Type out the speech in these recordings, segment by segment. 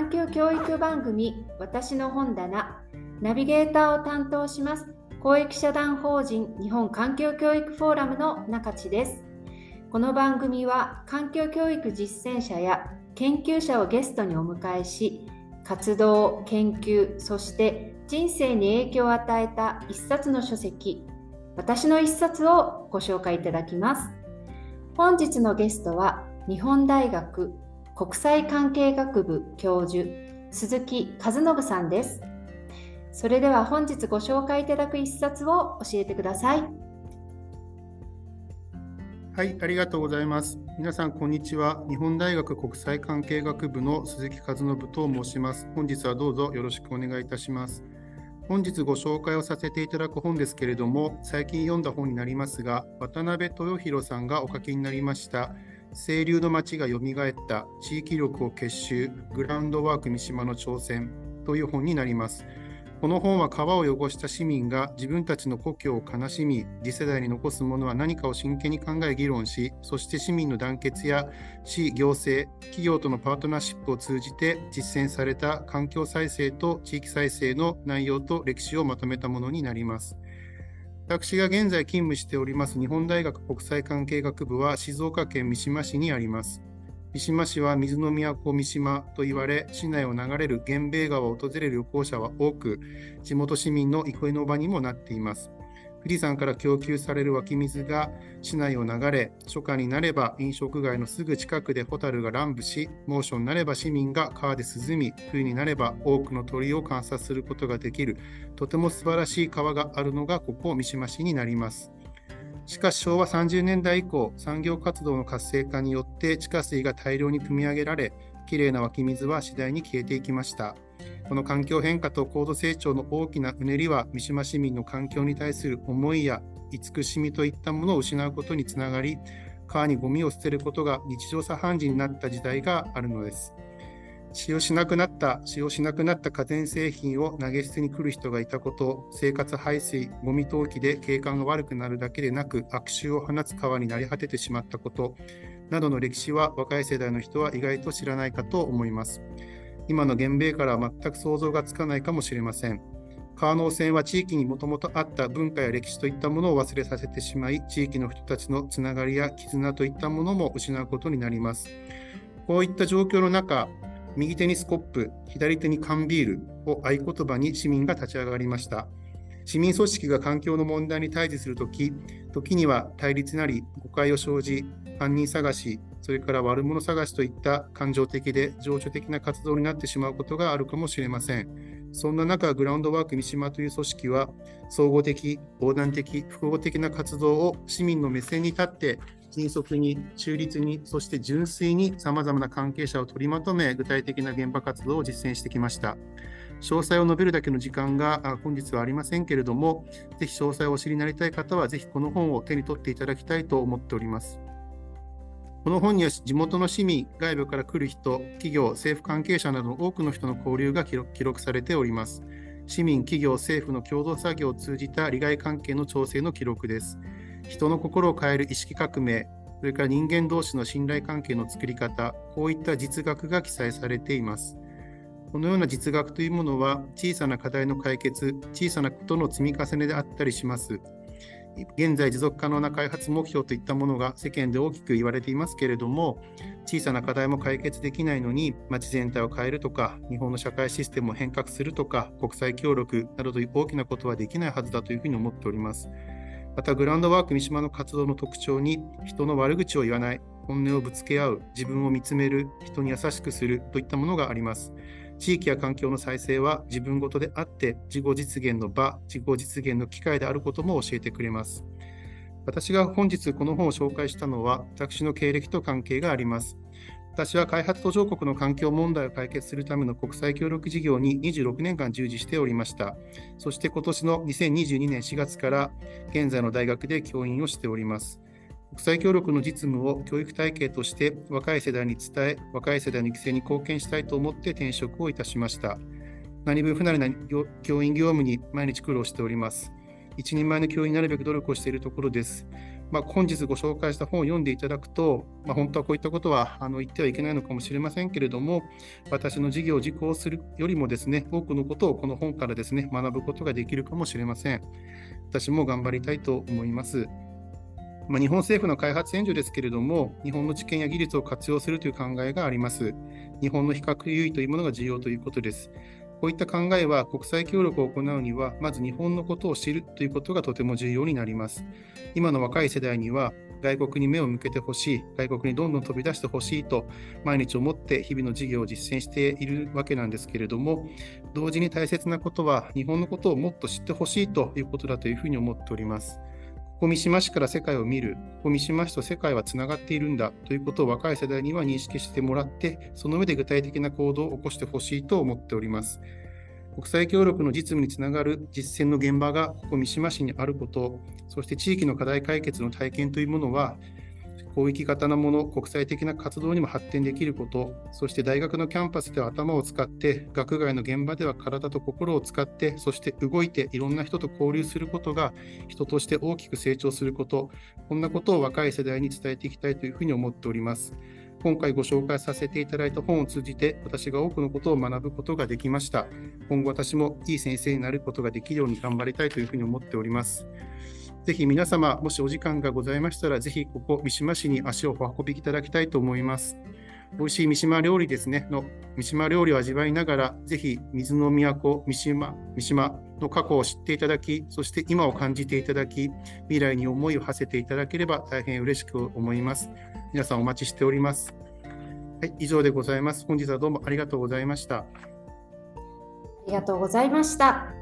環境教育番組私の本棚ナビゲーターを担当します公益社団法人日本環境教育フォーラムの中地です。この番組は環境教育実践者や研究者をゲストにお迎えし活動研究そして人生に影響を与えた一冊の書籍私の一冊をご紹介いただきます。本日のゲストは日本大学国際関係学部教授鈴木和信さんですそれでは本日ご紹介いただく一冊を教えてくださいはい、ありがとうございます。皆さん、こんにちは。日本大学国際関係学部の鈴木和信と申します。本日はどうぞよろしくお願いいたします。本日ご紹介をさせていただく本ですけれども、最近読んだ本になりますが、渡辺豊弘さんがお書きになりました、清流の街がよみがえった地域力を結集、グラウンドワーク三島の挑戦という本になります。この本は川を汚した市民が自分たちの故郷を悲しみ、次世代に残すものは何かを真剣に考え議論し、そして市民の団結や市、行政、企業とのパートナーシップを通じて実践された環境再生と地域再生の内容と歴史をまとめたものになります。私が現在勤務しております日本大学国際関係学部は静岡県三島市にあります。三島市は水の都三島と言われ、市内を流れる源兵衛川を訪れる旅行者は多く、地元市民の憩いの場にもなっています。富士山から供給される湧き水が市内を流れ、初夏になれば飲食街のすぐ近くでホタルが乱舞し、猛暑になれば市民が川で涼み、冬になれば多くの鳥を観察することができる、とても素晴らしい川があるのがここ三島市になります。しかし昭和30年代以降、産業活動の活性化によって地下水が大量に汲み上げられ、きれいな湧き水は次第に消えていきました。この環境変化と高度成長の大きなうねりは、三島市民の環境に対する思いや慈しみといったものを失うことにつながり、川にゴミを捨てることが日常茶飯事になった時代があるのです。使用しなくなった、使用しなくなった家電製品を投げ捨てに来る人がいたこと、生活排水、ゴミ投棄で景観が悪くなるだけでなく、悪臭を放つ川になり果ててしまったこと、などの歴史は若い世代の人は意外と知らないかと思います。今の源米からは全く想像がつかないかもしれません。川の汚染は地域にもともとあった文化や歴史といったものを忘れさせてしまい、地域の人たちのつながりや絆といったものも失うことになります。こういった状況の中、右手にスコップ、左手に缶ビールを合言葉に市民が立ち上がりました。市民組織が環境の問題に対峙するとき、時には対立なり、誤解を生じ、犯人探し、それから悪者探しといった感情的で情緒的な活動になってしまうことがあるかもしれません。そんな中、グラウンドワーク三島という組織は、総合的、横断的、複合的な活動を市民の目線に立って迅速に、中立に、そして純粋にさまざまな関係者を取りまとめ、具体的な現場活動を実践してきました。詳細を述べるだけの時間が本日はありませんけれども、ぜひ詳細をお知りになりたい方は、ぜひこの本を手に取っていただきたいと思っております。この本には地元の市民、外部から来る人、企業、政府関係者など多くの人の交流が記録されております。市民、企業、政府の共同作業を通じた利害関係の調整の記録です。人の心を変える意識革命、それから人間同士の信頼関係の作り方、こういった実学が記載されています。このような実学というものは、小さな課題の解決、小さなことの積み重ねであったりします。現在持続可能な開発目標といったものが世間で大きく言われていますけれども、小さな課題も解決できないのに、街全体を変えるとか、日本の社会システムを変革するとか、国際協力などという大きなことはできないはずだというふうに思っております。またグランドワーク三島の活動の特徴に人の悪口を言わない本音をぶつけ合う自分を見つめる人に優しくするといったものがあります地域や環境の再生は自分ごとであって自己実現の場自己実現の機会であることも教えてくれます私が本日この本を紹介したのは私の経歴と関係があります私は開発途上国の環境問題を解決するための国際協力事業に26年間従事しておりました。そして今年の2022年4月から現在の大学で教員をしております。国際協力の実務を教育体系として若い世代に伝え、若い世代の育成に貢献したいと思って転職をいたしました。何分不慣れな教員業務に毎日苦労しております。一人前の教員になるべく努力をしているところです。まあ、本日ご紹介した本を読んでいただくと、まあ、本当はこういったことはあの言ってはいけないのかもしれませんけれども、私の事業を実行するよりもですね、多くのことをこの本からですね、学ぶことができるかもしれません。私も頑張りたいと思います。まあ、日本政府の開発援助ですけれども、日本の知見や技術を活用するという考えがあります。日本の比較優位というものが重要ということです。こういった考えは国際協力を行うには、まず日本のことを知るということがとても重要になります。今の若い世代には、外国に目を向けてほしい、外国にどんどん飛び出してほしいと、毎日思って日々の事業を実践しているわけなんですけれども、同時に大切なことは、日本のことをもっと知ってほしいということだというふうに思っております。ここ三島市から世界を見る、ここ三島市と世界はつながっているんだ。ということを若い世代には認識してもらって、その上で具体的な行動を起こしてほしいと思っております。国際協力の実務につながる実践の現場がここ三島市にあること、そして地域の課題解決の体験というものは、広域型のもの、国際的な活動にも発展できること、そして大学のキャンパスでは頭を使って、学外の現場では体と心を使って、そして動いていろんな人と交流することが、人として大きく成長すること、こんなことを若い世代に伝えていきたいというふうに思っております。今回ご紹介させていただいた本を通じて、私が多くのことを学ぶことができました。今後私もいい先生になることができるように頑張りたいというふうに思っております。ぜひ皆様、もしお時間がございましたら、ぜひここ三島市に足をお運びいただきたいと思います。美味しい三島料理ですね、の三島料理を味わいながら、ぜひ水の都三島三島の過去を知っていただき、そして今を感じていただき、未来に思いを馳せていただければ大変嬉しく思います。皆さんお待ちしております。はい、以上でございます。本日はどうもありがとうございました。ありがとうございました。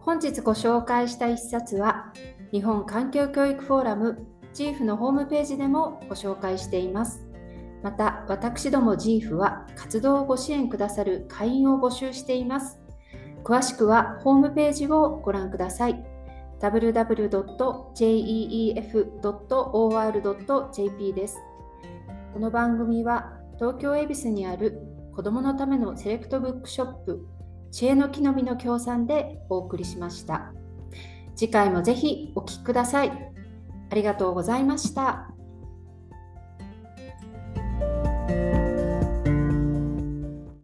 本日ご紹介した一冊は、日本環境教育フォーラム GIF のホームページでもご紹介しています。また、私ども GIF は活動をご支援くださる会員を募集しています。詳しくはホームページをご覧ください。www.jeef.or.jp です。この番組は東京恵比寿にある子どものためのセレクトブックショップ知恵の木の実の協賛でお送りしました。次回もぜひお聴きください。ありがとうございました。